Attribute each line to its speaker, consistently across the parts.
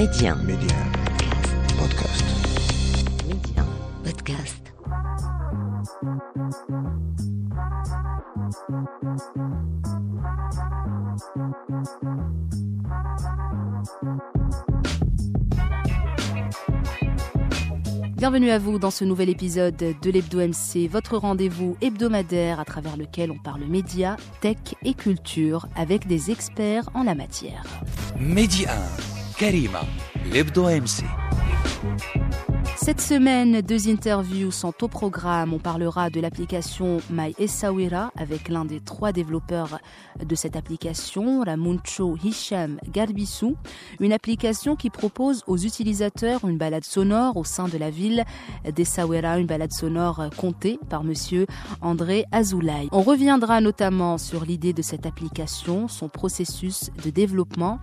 Speaker 1: Média,
Speaker 2: Médien. Podcast.
Speaker 1: Média, Podcast.
Speaker 3: Bienvenue à vous dans ce nouvel épisode de l'Hebdo MC, votre rendez-vous hebdomadaire à travers lequel on parle médias, tech et culture avec des experts en la matière.
Speaker 4: Média كريمة الابدو ام سي
Speaker 3: Cette semaine, deux interviews sont au programme. On parlera de l'application My Essaouira avec l'un des trois développeurs de cette application, Ramuncho Hisham Garbissou. Une application qui propose aux utilisateurs une balade sonore au sein de la ville d'Essaouira, une balade sonore comptée par monsieur André Azoulay. On reviendra notamment sur l'idée de cette application, son processus de développement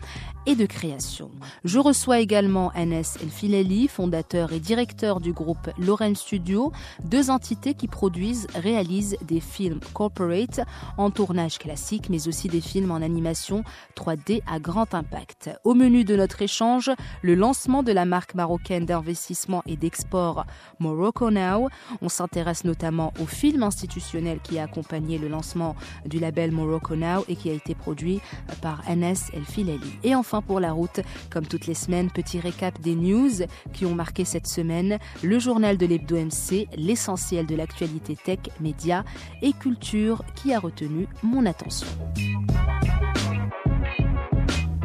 Speaker 3: et de création. Je reçois également Anes El Fileli, fondateur et directeur du groupe Lorraine Studio, deux entités qui produisent, réalisent des films corporate en tournage classique, mais aussi des films en animation 3D à grand impact. Au menu de notre échange, le lancement de la marque marocaine d'investissement et d'export Morocco Now. On s'intéresse notamment au film institutionnel qui a accompagné le lancement du label Morocco Now et qui a été produit par Anes El Fileli. Et enfin pour la route, comme toutes les semaines, petit récap des news qui ont marqué cette semaine, le journal de l'Hebdo MC, l'essentiel de l'actualité tech, médias et culture qui a retenu mon attention.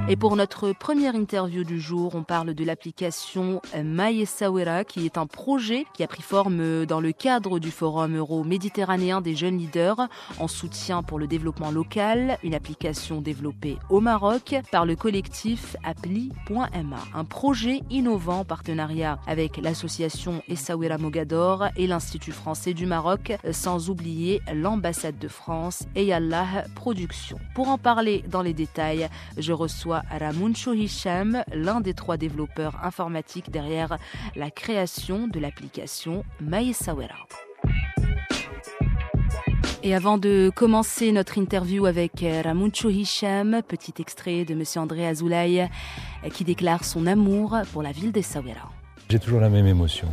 Speaker 3: Et pour notre première interview du jour, on parle de l'application Maïesawera, qui est un projet qui a pris forme dans le cadre du Forum euro-méditerranéen des jeunes leaders en soutien pour le développement local, une application développée au Maroc par le collectif Appli.ma. Un projet innovant en partenariat avec l'association Essaouira Mogador et l'Institut français du Maroc, sans oublier l'ambassade de France et Allah Productions. Pour en parler dans les détails, je reçois Ramuncho Hisham, l'un des trois développeurs informatiques derrière la création de l'application Maïsawera. Et avant de commencer notre interview avec Ramuncho Hisham, petit extrait de Monsieur André Azoulay qui déclare son amour pour la ville d'Essaouira.
Speaker 5: J'ai toujours la même émotion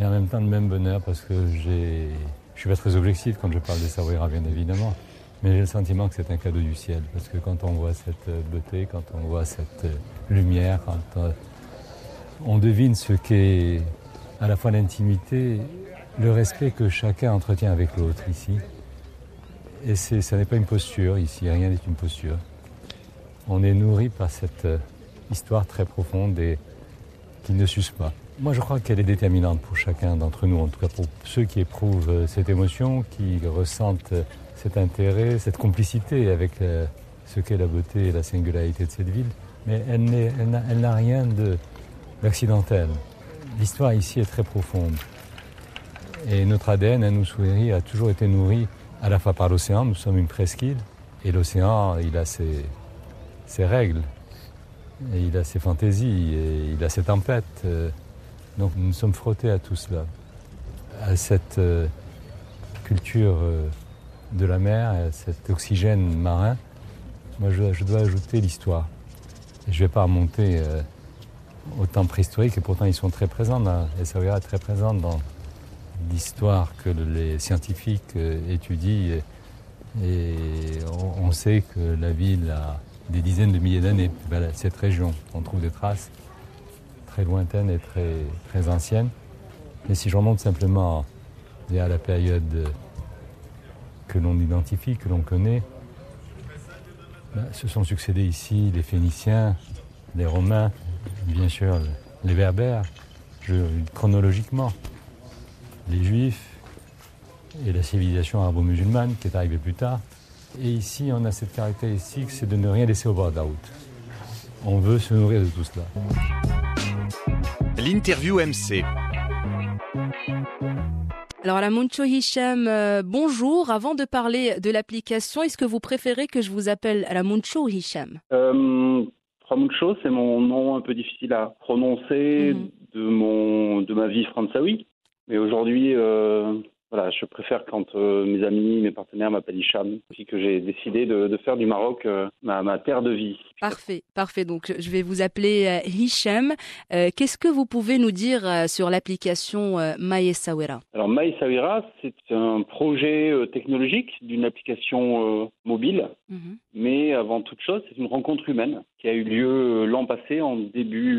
Speaker 5: et en même temps le même bonheur parce que je suis pas très objectif quand je parle d'Essaouira bien évidemment. Mais j'ai le sentiment que c'est un cadeau du ciel, parce que quand on voit cette beauté, quand on voit cette lumière, quand euh, on devine ce qu'est à la fois l'intimité, le respect que chacun entretient avec l'autre ici. Et ça n'est pas une posture ici, rien n'est une posture. On est nourri par cette euh, histoire très profonde et qui ne s'use pas. Moi, je crois qu'elle est déterminante pour chacun d'entre nous, en tout cas pour ceux qui éprouvent euh, cette émotion, qui ressentent cet intérêt, cette complicité avec euh, ce qu'est la beauté et la singularité de cette ville. Mais elle, n'a- rien de- d'accidentel. L'histoire ici est très profonde. Et notre ADN à Souéry a toujours été nourri à la fois par l'océan, nous sommes une presqu'île, et l'océan, il a ses, règles, il a ses fantaisies, il a ses tempêtes. euh, Donc nous sommes frottés à tout cela, à cette euh, culture de la mer, à cet oxygène marin. Moi, je, dois ajouter l'histoire. Je ne vais pas remonter euh, au temps préhistorique, et pourtant ils sont très présents, dans, et ça très présent dans l'histoire que les scientifiques euh, étudient. Et, on, sait que la ville a des dizaines de milliers d'années, cette région. On trouve des traces très lointaines et très, anciennes. Mais si je remonte simplement à la période euh, que l'on identifie, que l'on connaît, ben, se sont succédés ici les Phéniciens, les Romains, bien sûr les Berbères, chronologiquement, les Juifs et la civilisation arabo-musulmane qui est arrivée plus tard. Et ici, on a cette caractéristique, c'est de ne rien laisser au bord de la route. On veut se nourrir de tout cela.
Speaker 4: l'interview MC
Speaker 3: Alors la Muncho Hisham, euh, bonjour. Avant de parler de l'application, est-ce que vous préférez que je vous appelle Ramuncho Hisham?
Speaker 6: Euh, Ramuncho, c'est mon nom un peu difficile à prononcer
Speaker 3: Mhm.
Speaker 6: de mon de ma vie françaoui. Mais aujourd'hui, euh, voilà, je préfère quand euh, mes amis, mes partenaires m'appellent Hicham, puis que j'ai décidé de, de, faire du Maroc euh, ma, ma, terre de vie.
Speaker 3: Parfait, parfait. Donc je vais vous appeler euh, Hicham. Qu'est-ce que vous pouvez nous dire sur l'application Maïsawera
Speaker 6: Alors Maïsawera, c'est un projet technologique d'une application mobile, mm -hmm. mais avant toute chose, c'est une rencontre humaine qui a eu lieu l'an passé, en début,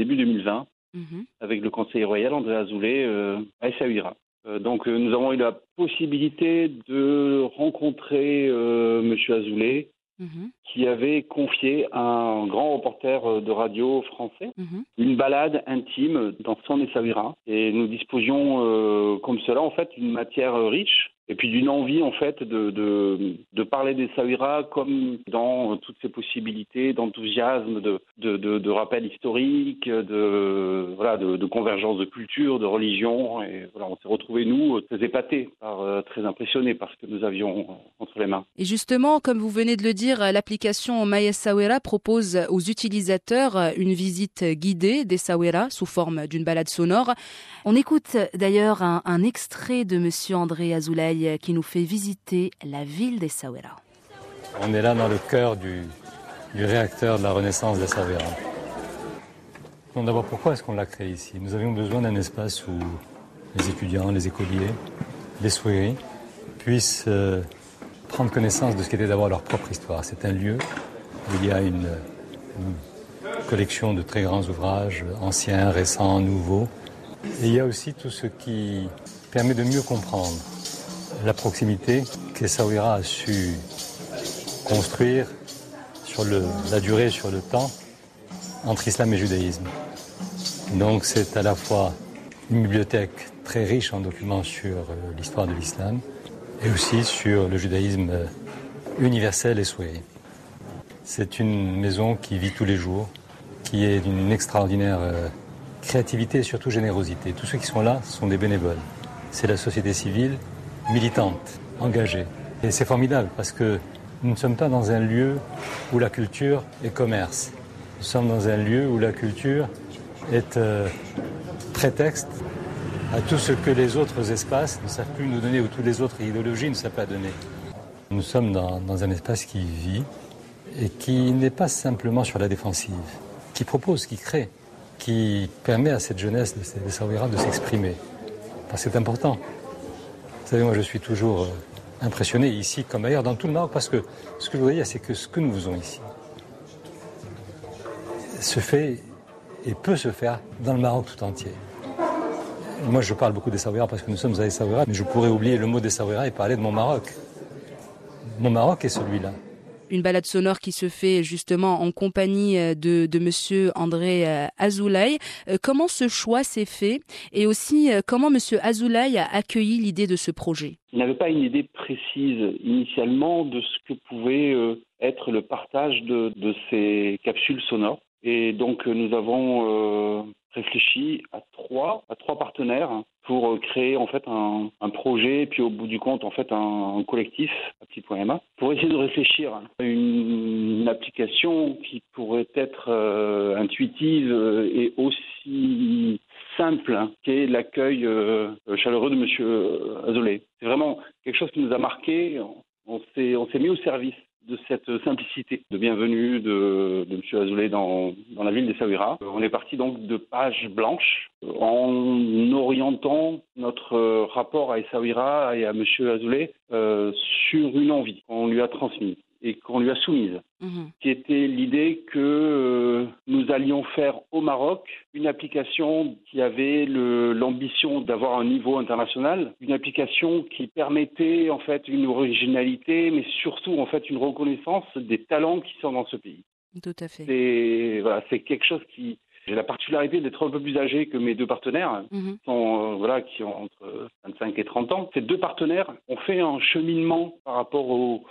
Speaker 6: début 2020. Mm -hmm. avec le conseiller royal André Azoulay euh, à Essaouira. Euh, donc euh, nous avons eu la possibilité de rencontrer euh, Monsieur Azoulay, -hmm. qui avait confié à un grand reporter de radio français -hmm. une balade intime dans son Essaouira. Et nous disposions euh, comme cela en fait d'une matière riche et puis d'une envie en fait de, de, parler des Sawira comme dans toutes ses possibilités d'enthousiasme, de, de, rappel historique, de, voilà, de, convergence de culture, de religion. Et voilà, on s'est retrouvés, nous, très épatés, euh, très impressionnés par ce que nous avions entre les mains.
Speaker 3: Et justement, comme vous venez de le dire, l'application Maya Sawira propose aux utilisateurs une visite guidée des Sawira sous forme d'une balade sonore. On écoute d'ailleurs un, un extrait de Monsieur André Azoulay qui nous fait visiter la ville des Sawera.
Speaker 5: On est là dans le cœur du, réacteur de la renaissance des Sawera. D'abord, pourquoi est-ce qu'on l'a créé ici? Nous avions besoin d'un espace où les étudiants, les écoliers, les souris puissent euh, prendre connaissance de ce qu'était d'abord leur propre histoire. C'est un lieu où il y a une, une collection de très grands ouvrages, anciens, récents, nouveaux. Et il y a aussi tout ce qui permet de mieux comprendre la proximité qu'Essaouira a su construire sur la durée, sur le temps, entre islam et judaïsme. Donc c'est à la fois une bibliothèque très riche en documents sur euh, l'histoire de l'islam et aussi sur le judaïsme euh, universel et souhaité. C'est une maison qui vit tous les jours, qui est d'une extraordinaire euh, créativité et surtout générosité. Tous ceux qui sont là sont des bénévoles. C'est la société civile militante, engagée. Et c'est formidable parce que nous ne sommes pas dans un lieu où la culture est commerce. Nous sommes dans un lieu où la culture est euh, prétexte à tout ce que les autres espaces ne savent plus nous donner ou toutes les autres idéologies ne savent pas donner. Nous sommes dans, un espace qui vit et qui n'est pas simplement sur la défensive, qui propose, qui crée, qui permet à cette jeunesse de, de de s'exprimer. C'est important. Vous savez, moi je suis toujours euh, impressionné ici comme ailleurs dans tout le Maroc parce que ce que je voudrais dire c'est que ce que nous faisons ici se fait et peut se faire dans le Maroc tout entier. Moi je parle beaucoup des Savoyards parce que nous sommes à Essaouira, mais je pourrais oublier le mot des Savoyards et parler de mon Maroc. Mon Maroc est celui-là
Speaker 3: une balade sonore qui se fait justement en compagnie de, de monsieur André Azoulay. Comment ce choix s'est fait? Et aussi comment monsieur Azoulay a accueilli l'idée de ce projet?
Speaker 6: Il n'avait pas une idée précise initialement de ce que pouvait être le partage de, ces capsules sonores. Et donc nous avons euh, réfléchi à trois, à trois partenaires pour créer en fait un, un, projet et puis au bout du compte en fait un, un collectif à petit.ma pour essayer de réfléchir à une, application qui pourrait être euh, intuitive et aussi simple hein, qu'est l'accueil euh, chaleureux de Monsieur Azoulay. C'est vraiment quelque chose qui nous a marqué. On s'est mis au service de cette simplicité de bienvenue de, M. Azoulay dans, la ville des Sawira. On est parti donc de pages blanches en orientant notre rapport à Essaouira et à M. Azoulay euh, sur une envie qu'on lui a transmise et qu'on lui a soumise, mmh. qui était l'idée que euh, nous allions faire au Maroc une application qui avait l'ambition d'avoir un niveau international, une application qui permettait en fait une originalité, mais surtout en fait une reconnaissance des talents qui sont dans ce pays.
Speaker 3: Tout à fait.
Speaker 6: C'est voilà, quelque chose qui j'ai la particularité d'être un peu plus âgé que mes deux partenaires, mmh. sont, euh, voilà, qui ont entre 25 et 30 ans. Ces deux partenaires ont fait un cheminement par rapport au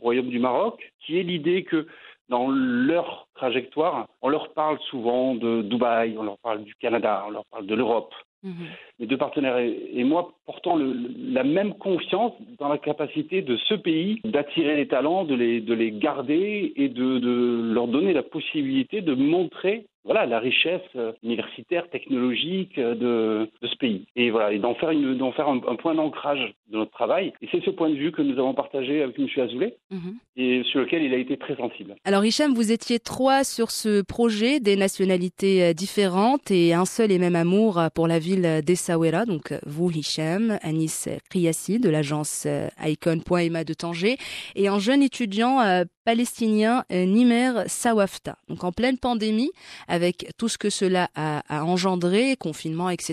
Speaker 6: Royaume du Maroc, qui est l'idée que dans leur trajectoire, on leur parle souvent de Dubaï, on leur parle du Canada, on leur parle de l'Europe. Mmh. Les deux partenaires et, et moi portant le, la même confiance dans la capacité de ce pays d'attirer les talents, de les, de les garder et de, de leur donner la possibilité de montrer voilà la richesse universitaire, technologique de, de ce pays. Et voilà, et d'en faire, une, d'en faire un, point d'ancrage de notre travail. Et c'est ce point de vue que nous avons partagé avec M. Azoulay mhm. et sur lequel il a été très sensible.
Speaker 3: Alors Hicham, vous étiez trois sur ce projet, des nationalités différentes et un seul et même amour pour la ville d'Essaouira. Donc vous, Hicham, Anis Kriassi de l'agence Icon.ema de Tanger et un jeune étudiant palestinien euh, Nimer Sawafta. Donc en pleine pandémie, avec tout ce que cela a, engendré, confinement, etc.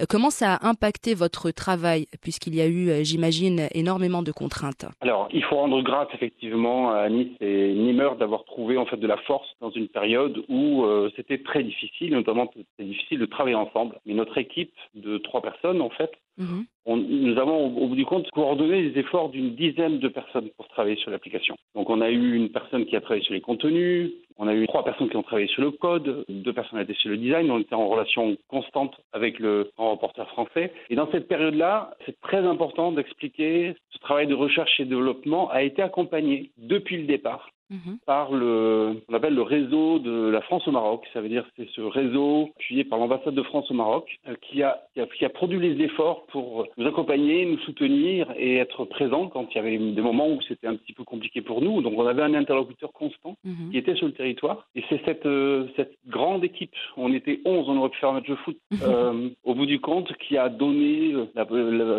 Speaker 3: Euh, comment ça a impacté votre travail, puisqu'il y a eu, euh, j'imagine, énormément de contraintes?
Speaker 6: Alors, il faut rendre grâce effectivement à Nice et Nimer d'avoir trouvé en fait de la force dans une période où c'était très difficile, notamment c'était difficile de travailler ensemble. Mais notre équipe de trois personnes, en fait, mhm. nous avons au bout du compte coordonné les efforts d'une dizaine de personnes pour travailler sur l'application. Donc on a eu une personne qui a travaillé sur les contenus, on a eu trois personnes qui ont travaillé sur le code, deux personnes étaient sur le design, on était en relation constante avec le grand reporter français. Et dans cette période-là, c'est très important d'expliquer ce travail de recherche et développement a été accompagné depuis le départ Mhm. par le, on appelle le réseau de la France au Maroc. Ça veut dire que c'est ce réseau appuyé par l'ambassade de France au Maroc euh, qui, a, qui, a, produit les efforts pour nous accompagner, nous soutenir et être présent quand il y avait des moments où c'était un petit peu compliqué pour nous. Donc on avait un interlocuteur constant mhm. qui était sur le territoire. Et c'est cette, euh, cette grande équipe, on était 11, on aurait pu faire un match de foot, mhm. euh, au bout du compte, qui a donné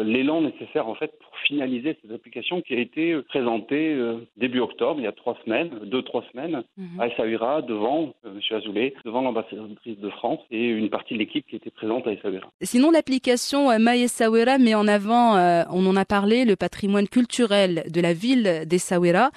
Speaker 6: l'élan nécessaire en fait pour finaliser cette application qui a été présentée début octobre, il y a trois semaines deux, trois semaines, mhm. à Essaouira, devant euh, M. Azoulay, devant l'ambassadrice de France et une partie de l'équipe qui était présente à Essaouira.
Speaker 3: Sinon, l'application euh, My Essaouira met en avant, euh, on en a parlé, le patrimoine culturel de la ville d'Essaouira.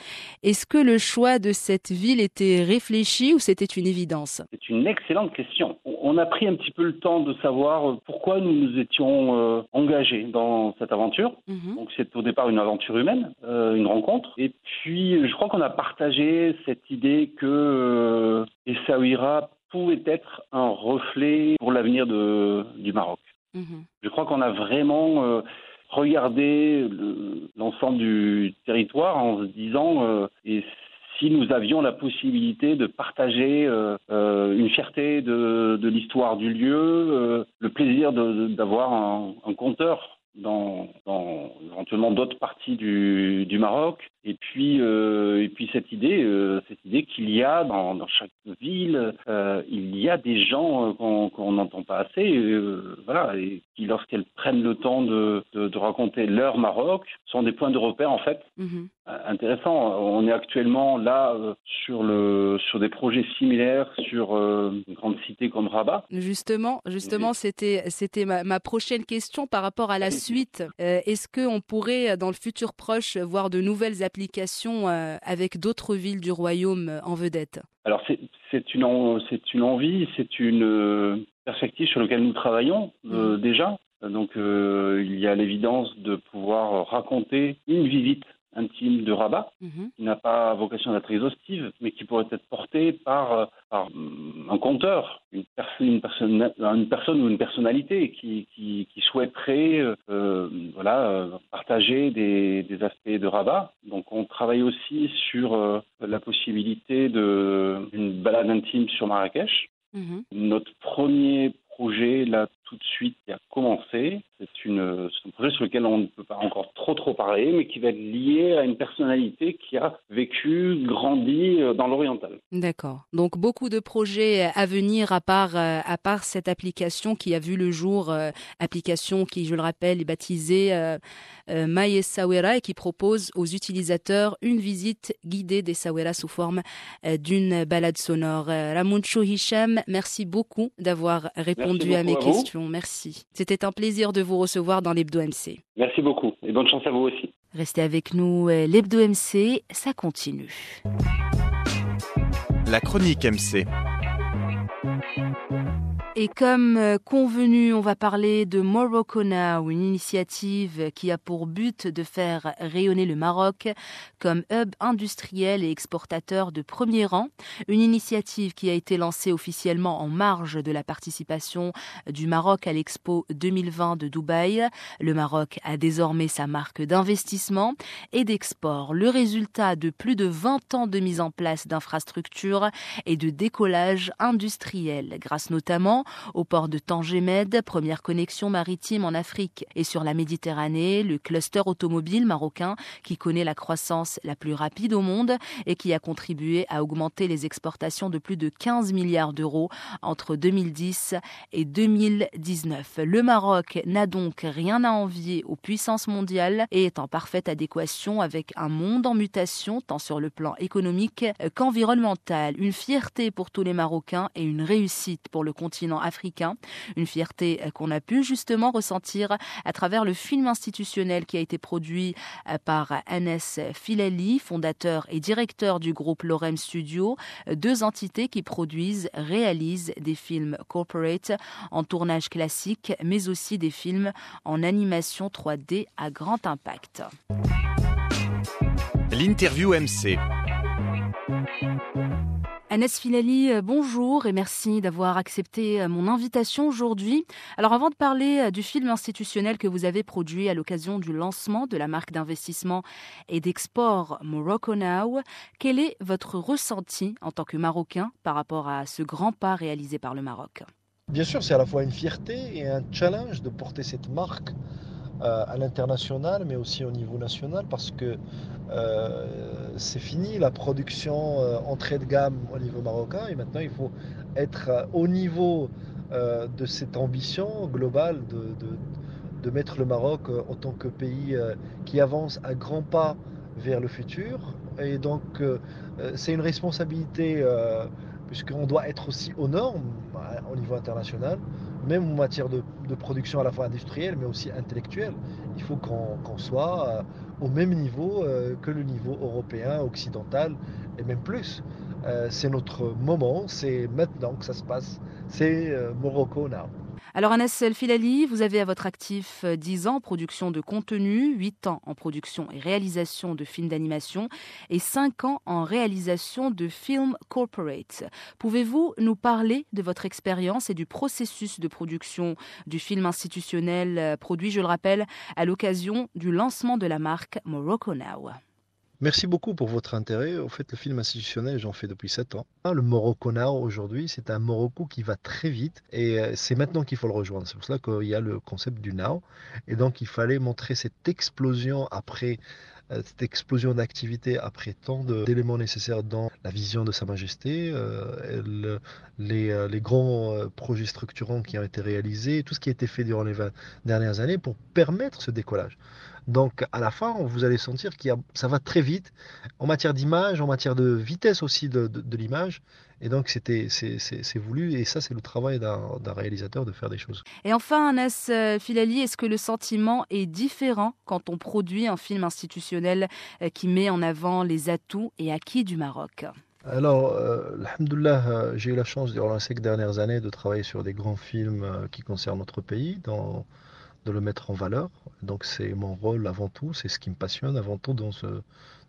Speaker 3: Est-ce que le choix de cette ville était réfléchi ou c'était une évidence?
Speaker 6: C'est une excellente question. On a pris un petit peu le temps de savoir pourquoi nous nous étions engagés dans cette aventure. Mhm. Donc c'est au départ une aventure humaine, une rencontre. Et puis je crois qu'on a partagé cette idée que euh, Essaouira pouvait être un reflet pour l'avenir du Maroc. Mhm. Je crois qu'on a vraiment euh, regardé l'ensemble du territoire en se disant euh, et si nous avions la possibilité de partager une fierté de, l'histoire du lieu, le plaisir d'avoir un, un, compteur dans, dans éventuellement d'autres parties du, du, Maroc. Et puis, euh, et puis cette idée, euh, cette idée qu'il y a dans, dans chaque ville, euh, il y a des gens qu'on n'entend pas assez, voilà, et qui lorsqu'elles prennent le temps de, de, de, raconter leur Maroc, sont des points de repère en fait mhm. intéressants. On est actuellement là sur le sur des projets similaires sur une grande cité comme Rabat.
Speaker 3: Justement, justement, c'était c'était ma, ma, prochaine question par rapport à la suite. Est-ce que on pourrait dans le futur proche voir de nouvelles applications avec d'autres villes du royaume en vedette
Speaker 6: alors c'est une, une envie, c'est une euh, perspective sur laquelle nous travaillons euh, mmh. déjà. Donc euh, il y a l'évidence de pouvoir raconter une visite intime de Rabat, mhm. qui n'a pas vocation d'être exhaustive, mais qui pourrait être portée par, par un conteur, une, une, personne, une personne ou une personnalité qui, qui, qui souhaiterait euh, voilà, partager des, des, aspects de Rabat. Donc on travaille aussi sur euh, la possibilité d'une balade intime sur Marrakech. Mhm. Notre premier projet, là, tout de suite, qui a commencé. C'est un projet sur lequel on ne peut pas encore trop trop parler, mais qui va être lié à une personnalité qui a vécu, grandi euh, dans l'oriental.
Speaker 3: D'accord. Donc beaucoup de projets à venir à part euh, à part cette application qui a vu le jour, euh, application qui, je le rappelle, est baptisée euh, euh Sawera et qui propose aux utilisateurs une visite guidée des Sawera sous forme d'une balade sonore. Ramuncho Hisham, merci beaucoup d'avoir répondu à mes questions. Merci. C'était un plaisir de vous recevoir dans l'Hebdo MC.
Speaker 6: Merci beaucoup et bonne chance à vous aussi.
Speaker 3: Restez avec nous, euh, l'Hebdo MC, ça continue.
Speaker 7: La chronique MC.
Speaker 3: Et comme euh, convenu, on va parler de Morocco Now, une initiative qui a pour but de faire rayonner le Maroc comme hub industriel et exportateur de premier rang. Une initiative qui a été lancée officiellement en marge de la participation du Maroc à l'Expo 2020 de Dubaï. Le Maroc a désormais sa marque d'investissement et d'export, le résultat de plus de 20 ans de mise en place d'infrastructures et de décollage industriel, grâce notamment au port de Tangemed, première connexion maritime en Afrique et sur la Méditerranée, le cluster automobile marocain qui connaît la croissance la plus rapide au monde et qui a contribué à augmenter les exportations de plus de 15 milliards d'euros entre 2010 et 2019. Le Maroc n'a donc rien à envier aux puissances mondiales et est en parfaite adéquation avec un monde en mutation tant sur le plan économique qu'environnemental. Une fierté pour tous les Marocains et une réussite pour le continent africain. Une fierté qu'on a pu justement ressentir à travers le film institutionnel qui a été produit par Anes Filali, fondateur et directeur du groupe Lorem Studio, deux entités qui produisent, réalisent des films corporate en tournage classique, mais aussi des films en animation 3D à grand impact.
Speaker 7: L'interview MC.
Speaker 3: Agnès Filali, euh, bonjour et merci d'avoir accepté euh, mon invitation aujourd'hui. Alors avant de parler euh, du film institutionnel que vous avez produit à l'occasion du lancement de la marque d'investissement et d'export Morocco Now, quel est votre ressenti en tant que Marocain par rapport à ce grand pas réalisé par le Maroc?
Speaker 8: Bien sûr, c'est à la fois une fierté et un challenge de porter cette marque à l'international, mais aussi au niveau national, parce que euh, c'est fini la production euh, entrée de gamme au niveau marocain et maintenant il faut être euh, au niveau de cette ambition globale de, mettre le Maroc en tant que pays qui avance à grands pas vers le futur. Et donc c'est une responsabilité puisqu'on doit être aussi aux normes au niveau international, même en matière de, production à la fois industrielle mais aussi intellectuelle. Il faut qu'on soit au même niveau euh, que le niveau européen, occidental, et même plus. Euh, c'est notre moment, c'est maintenant que ça se passe, c'est euh, Morocco now.
Speaker 3: Alors Anas El Filali, vous avez à votre actif 10 ans en production de contenu, 8 ans en production et réalisation de films d'animation et 5 ans en réalisation de films corporate. Pouvez-vous nous parler de votre expérience et du processus de production du film institutionnel euh, produit, je le rappelle, à l'occasion du lancement de la marque Morocco Now?
Speaker 8: Merci beaucoup pour votre intérêt. Au fait, le film institutionnel, j'en fais depuis 7 ans. Le Morocco Now, aujourd'hui, c'est un Morocco qui va très vite et euh, c'est maintenant qu'il faut le rejoindre. C'est pour cela qu'il y a le concept du Now. Et donc, il fallait montrer cette explosion après cette explosion d'activité après tant d'éléments nécessaires dans la vision de Sa Majesté, euh, les, les, grands projets structurants qui ont été réalisés, tout ce qui a été fait durant les 20 dernières années pour permettre ce décollage. Donc à la fin, vous allez sentir que ça va très vite en matière d'image, en matière de vitesse aussi de, l'image. Et donc c'était c'est voulu et ça c'est le travail d'un réalisateur de faire des choses.
Speaker 3: Et enfin, Anas euh, Filali, est-ce que le sentiment est différent quand on produit un film institutionnel euh, qui met en avant les atouts et acquis du Maroc?
Speaker 8: Alors, euh, euh, j'ai eu la chance durant les cinq dernières années de travailler sur des grands films qui concernent notre pays, dans de le mettre en valeur. Donc c'est mon rôle avant tout, c'est ce qui me passionne avant tout dans ce,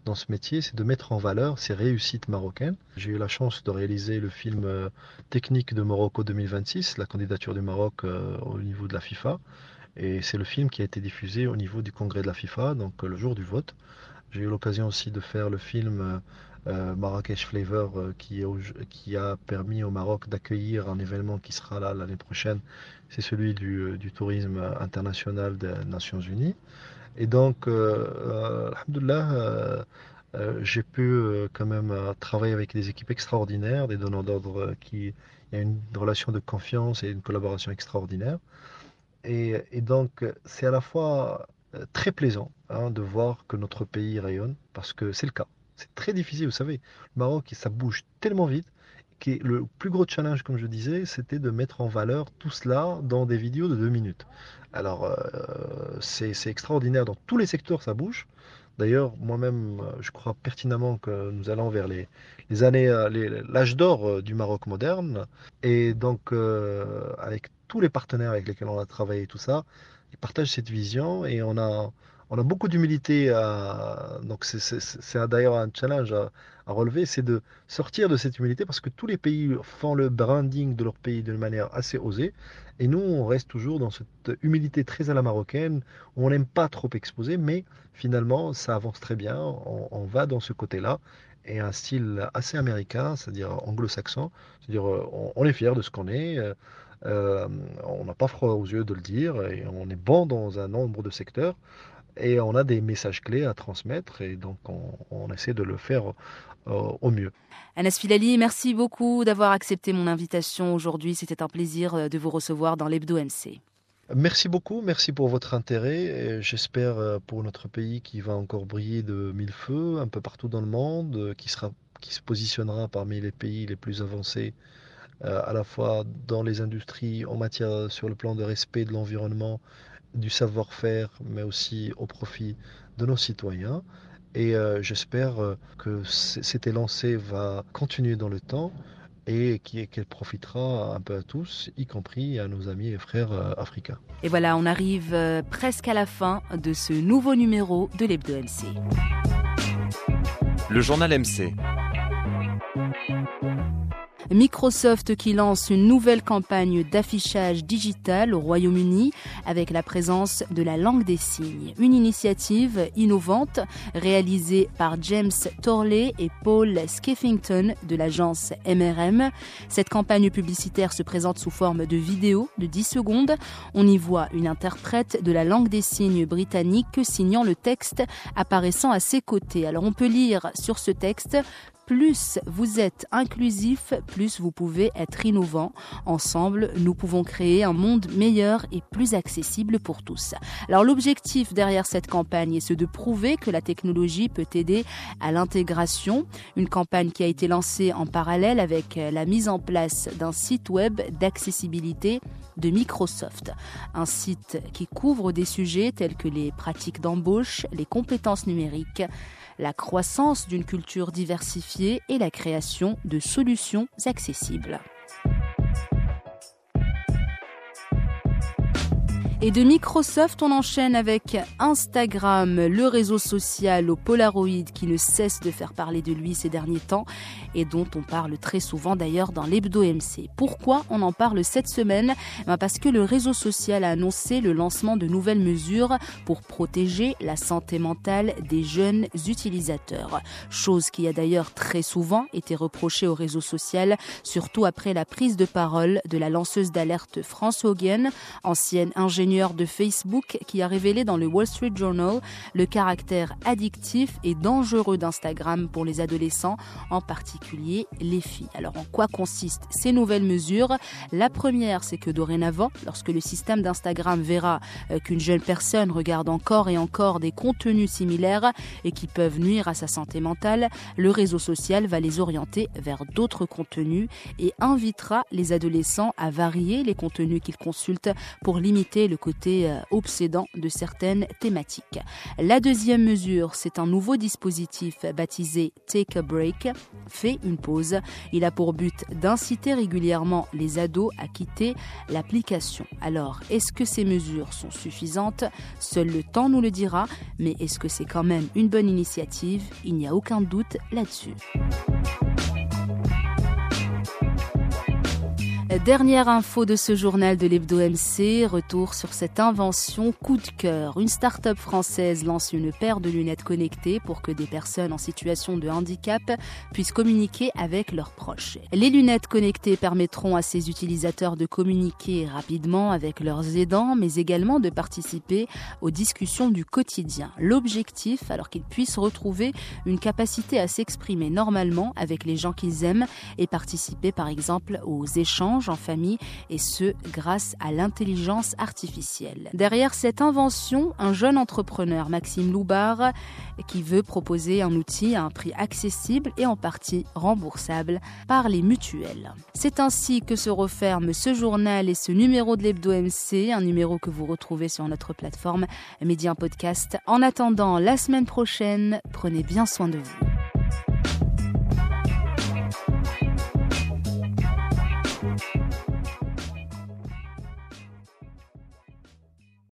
Speaker 8: dans ce métier, c'est de mettre en valeur ces réussites marocaines. J'ai eu la chance de réaliser le film euh, technique de Morocco 2026, la candidature du Maroc euh, au niveau de la FIFA. Et c'est le film qui a été diffusé au niveau du congrès de la FIFA, donc euh, le jour du vote. J'ai eu l'occasion aussi de faire le film Marrakech Flavor qui, a permis au Maroc d'accueillir un événement qui sera là l'année prochaine. C'est celui du, tourisme international des Nations Unies. Et donc, euh, j'ai pu quand même travailler avec des équipes extraordinaires, des donneurs d'ordre qui il y a une relation de confiance et une collaboration extraordinaire. Et, et donc, c'est à la fois très plaisant hein, de voir que notre pays rayonne, parce que c'est le cas. C'est très difficile, vous savez. Le Maroc, ça bouge tellement vite que le plus gros challenge, comme je disais, c'était de mettre en valeur tout cela dans des vidéos de deux minutes. Alors, euh, c'est extraordinaire. Dans tous les secteurs, ça bouge. D'ailleurs, moi-même, je crois pertinemment que nous allons vers les, les années, l'âge d'or du Maroc moderne. Et donc, avec tous les partenaires avec lesquels on a travaillé, tout ça, ils partagent cette vision et on a, on a beaucoup d'humilité. Donc, c'est d'ailleurs un challenge à, relever, c'est de sortir de cette humilité parce que tous les pays font le branding de leur pays d'une manière assez osée. Et nous, on reste toujours dans cette humilité très à la marocaine, où on n'aime pas trop exposer, mais finalement, ça avance très bien. On, va dans ce côté-là et un style assez américain, c'est-à-dire anglo-saxon. C'est-à-dire, on, on, est fier de ce qu'on est. Euh, on n'a pas froid aux yeux de le dire et on est bon dans un nombre de secteurs et on a des messages clés à transmettre et donc on, essaie de le faire euh, au mieux.
Speaker 3: Anas Filali, merci beaucoup d'avoir accepté mon invitation aujourd'hui. C'était un plaisir euh, de vous recevoir dans l'Hebdo MC.
Speaker 8: Merci beaucoup, merci pour votre intérêt. J'espère pour notre pays qui va encore briller de mille feux un peu partout dans le monde, qui, sera, qui se positionnera parmi les pays les plus avancés euh, à la fois dans les industries en matière sur le plan de respect de l'environnement, du savoir-faire, mais aussi au profit de nos citoyens. Et euh, j'espère euh, que cet élancé va continuer dans le temps et qu'elle profitera un peu à tous, y compris à nos amis et frères africains.
Speaker 3: Et voilà, on arrive presque à la fin de ce nouveau numéro de l'Hebdo MC.
Speaker 7: Le journal MC.
Speaker 3: Microsoft qui lance une nouvelle campagne d'affichage digital au Royaume-Uni avec la présence de la langue des signes. Une initiative innovante réalisée par James Torley et Paul Skeffington de l'agence MRM. Cette campagne publicitaire se présente sous forme de vidéo de 10 secondes. On y voit une interprète de la langue des signes britannique signant le texte apparaissant à ses côtés. Alors on peut lire sur ce texte plus vous êtes inclusif, plus vous pouvez être innovant. Ensemble, nous pouvons créer un monde meilleur et plus accessible pour tous. Alors l'objectif derrière cette campagne est de prouver que la technologie peut aider à l'intégration. Une campagne qui a été lancée en parallèle avec la mise en place d'un site web d'accessibilité de Microsoft. Un site qui couvre des sujets tels que les pratiques d'embauche, les compétences numériques, la croissance d'une culture diversifiée et la création de solutions accessibles. Et de Microsoft, on enchaîne avec Instagram, le réseau social au Polaroid qui ne cesse de faire parler de lui ces derniers temps et dont on parle très souvent d'ailleurs dans l'hebdo MC. Pourquoi on en parle cette semaine? Ben Parce que le réseau social a annoncé le lancement de nouvelles mesures pour protéger la santé mentale des jeunes utilisateurs. Chose qui a d'ailleurs très souvent été reprochée au réseau social, surtout après la prise de parole de la lanceuse d'alerte France Hogan, ancienne ingénieure de Facebook qui a révélé dans le Wall Street Journal le caractère addictif et dangereux d'Instagram pour les adolescents, en particulier les filles. Alors en quoi consistent ces nouvelles mesures? La première, c'est que dorénavant, lorsque le système d'Instagram verra euh, qu'une jeune personne regarde encore et encore des contenus similaires et qui peuvent nuire à sa santé mentale, le réseau social va les orienter vers d'autres contenus et invitera les adolescents à varier les contenus qu'ils consultent pour limiter le côté euh, obsédant de certaines thématiques. La deuxième mesure, c'est un nouveau dispositif baptisé Take a Break, fait une pause. Il a pour but d'inciter régulièrement les ados à quitter l'application. Alors, est-ce que ces mesures sont suffisantes? Seul le temps nous le dira, mais est-ce que c'est quand même une bonne initiative? Il n'y a aucun doute là-dessus. Dernière info de ce journal de l'Hebdo MC, retour sur cette invention coup de cœur. Une start-up française lance une paire de lunettes connectées pour que des personnes en situation de handicap puissent communiquer avec leurs proches. Les lunettes connectées permettront à ces utilisateurs de communiquer rapidement avec leurs aidants, mais également de participer aux discussions du quotidien. L'objectif, alors qu'ils puissent retrouver une capacité à s'exprimer normalement avec les gens qu'ils aiment et participer par exemple aux échanges en famille et ce grâce à l'intelligence artificielle. Derrière cette invention, un jeune entrepreneur, Maxime Loubar, qui veut proposer un outil à un prix accessible et en partie remboursable par les mutuelles. C'est ainsi que se referme ce journal et ce numéro de l'Hebdo MC, un numéro que vous retrouvez sur notre plateforme Média Podcast. En attendant la semaine prochaine, prenez bien soin de vous.